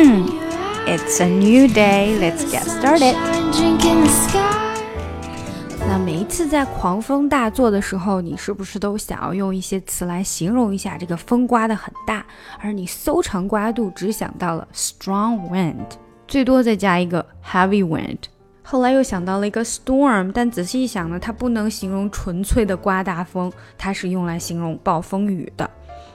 嗯 It's a new day. Let's get started. 那每一次在狂风大作的时候，你是不是都想要用一些词来形容一下这个风刮得很大？而你搜肠刮肚只想到了 strong wind，最多再加一个 heavy wind。后来又想到了一个 storm，但仔细一想呢，它不能形容纯粹的刮大风，它是用来形容暴风雨的。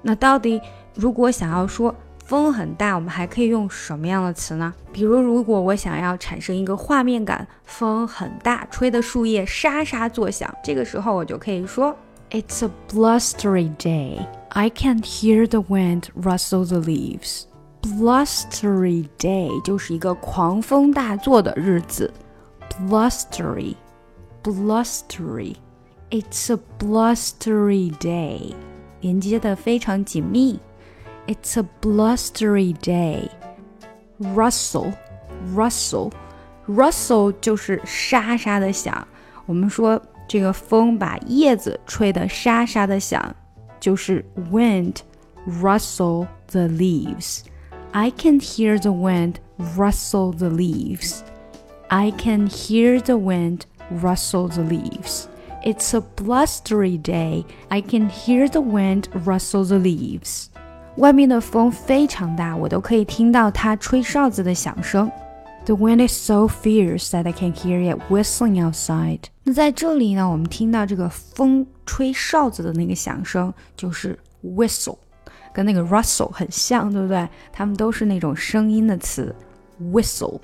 那到底如果想要说风很大，我们还可以用什么样的词呢？比如，如果我想要产生一个画面感，风很大，吹的树叶沙沙作响，这个时候我就可以说：It's a blustery day. I can hear the wind rustle the leaves. Blustery day 就是一个狂风大作的日子。blustery, blustery. It's a blustery day. 连接的非常紧密。 It's a blustery day. Rustle, rustle, rustle 就是沙沙的响。我们说这个风把叶子吹得沙沙的响，就是 wind rustle the leaves. I can hear the wind rustle the leaves. I can hear the wind rustle the leaves. It's a blustery day. I can hear the wind rustle the leaves. 外面的风非常大，我都可以听到它吹哨子的响声。The wind is so fierce that I can hear it whistling outside. 那在这里呢，我们听到这个风吹哨子的那个响声，就是 whistle，跟那个 rustle 很像，对不对？它们都是那种声音的词，whistle。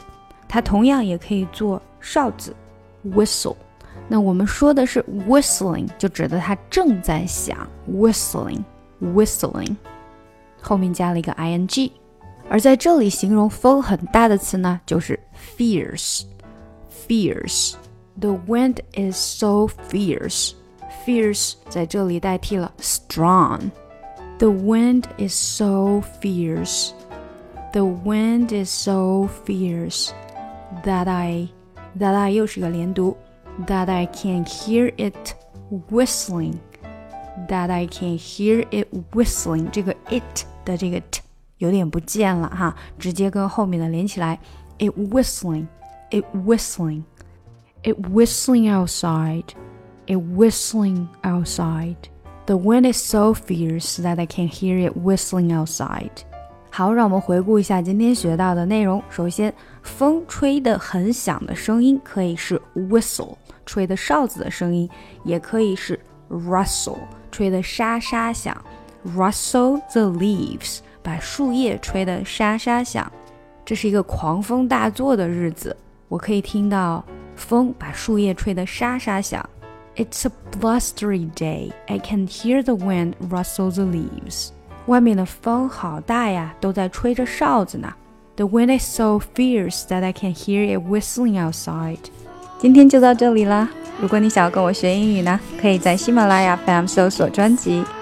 它同样也可以做哨子，whistle。那我们说的是 whistling，就指的它正在响，whistling，whistling，后面加了一个 ing。而在这里形容风很大的词呢，就是 fierce，fierce。The wind is so fierce。fierce 在这里代替了 strong。The wind is so fierce. The wind is so fierce that I that I 又是个连读，that I can hear it whistling。That I can hear it whistling，这个 it 的这个 t 有点不见了哈，直接跟后面的连起来。It whistling, it whistling, it whistling outside, it whistling outside. The wind is so fierce that I can hear it whistling outside. 好，让我们回顾一下今天学到的内容。首先，风吹得很响的声音可以是 whistle，吹的哨子的声音，也可以是 rustle，吹的沙沙响。Rustle the leaves，把树叶吹得沙沙响。这是一个狂风大作的日子，我可以听到风把树叶吹得沙沙响。It's a blustery day. I can hear the wind rustle the leaves. 外面的风好大呀，都在吹着哨子呢。The wind is so fierce that I can hear it whistling outside。今天就到这里啦。如果你想要跟我学英语呢，可以在喜马拉雅 FM 搜索专辑“